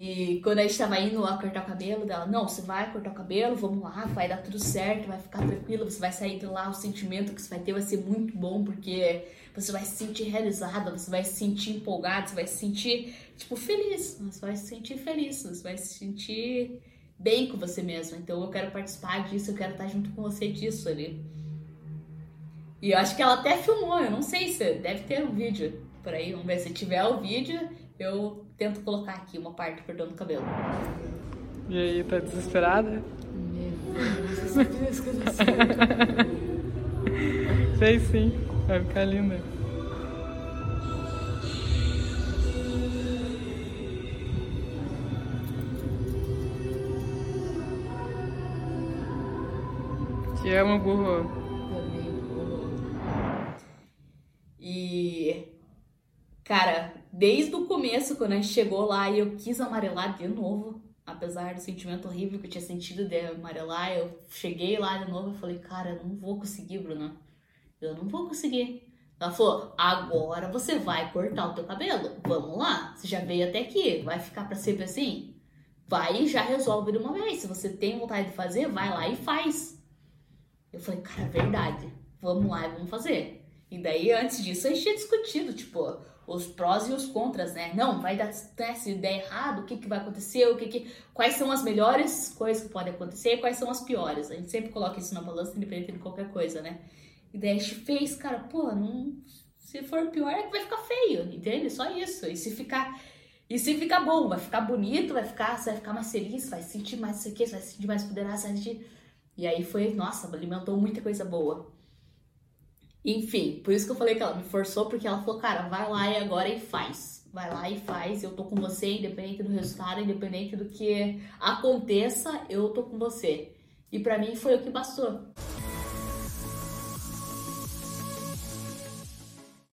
E quando a gente tava indo lá cortar o cabelo dela, não, você vai cortar o cabelo, vamos lá, vai dar tudo certo, vai ficar tranquilo, você vai sair de lá, o sentimento que você vai ter vai ser muito bom, porque você vai se sentir realizada, você vai se sentir empolgada, você vai se sentir, tipo, feliz, você vai se sentir feliz, você vai se sentir bem com você mesma. Então eu quero participar disso, eu quero estar junto com você disso ali. E eu acho que ela até filmou, eu não sei se deve ter um vídeo por aí, vamos ver se tiver o vídeo, eu tento colocar aqui uma parte cortando o cabelo. E aí, tá desesperada? Meu Deus, que eu sei sim, vai ficar linda. Te amo, burro. Cara, desde o começo, quando a gente chegou lá e eu quis amarelar de novo, apesar do sentimento horrível que eu tinha sentido de amarelar, eu cheguei lá de novo e falei, cara, eu não vou conseguir, Bruna. Eu não vou conseguir. Ela falou, agora você vai cortar o teu cabelo. Vamos lá. Você já veio até aqui. Vai ficar para sempre assim? Vai e já resolve de uma vez. Se você tem vontade de fazer, vai lá e faz. Eu falei, cara, é verdade. Vamos lá e vamos fazer. E daí, antes disso, a gente tinha discutido, tipo, os prós e os contras, né? Não, vai dar né, se der errado, o que, que vai acontecer, o que, que quais são as melhores coisas que podem acontecer, quais são as piores. A gente sempre coloca isso na balança, independente de qualquer coisa, né? E daí a gente fez, cara, pô, não, se for pior é que vai ficar feio, entende? Só isso. E se ficar e se ficar bom, vai ficar bonito, vai ficar, você vai ficar mais feliz, vai sentir mais isso aqui, vai se sentir mais poderosa, vai sentir... E aí foi, nossa, alimentou muita coisa boa. Enfim, por isso que eu falei que ela me forçou, porque ela falou, cara, vai lá e agora e faz. Vai lá e faz, eu tô com você, independente do resultado, independente do que aconteça, eu tô com você. E para mim foi o que bastou.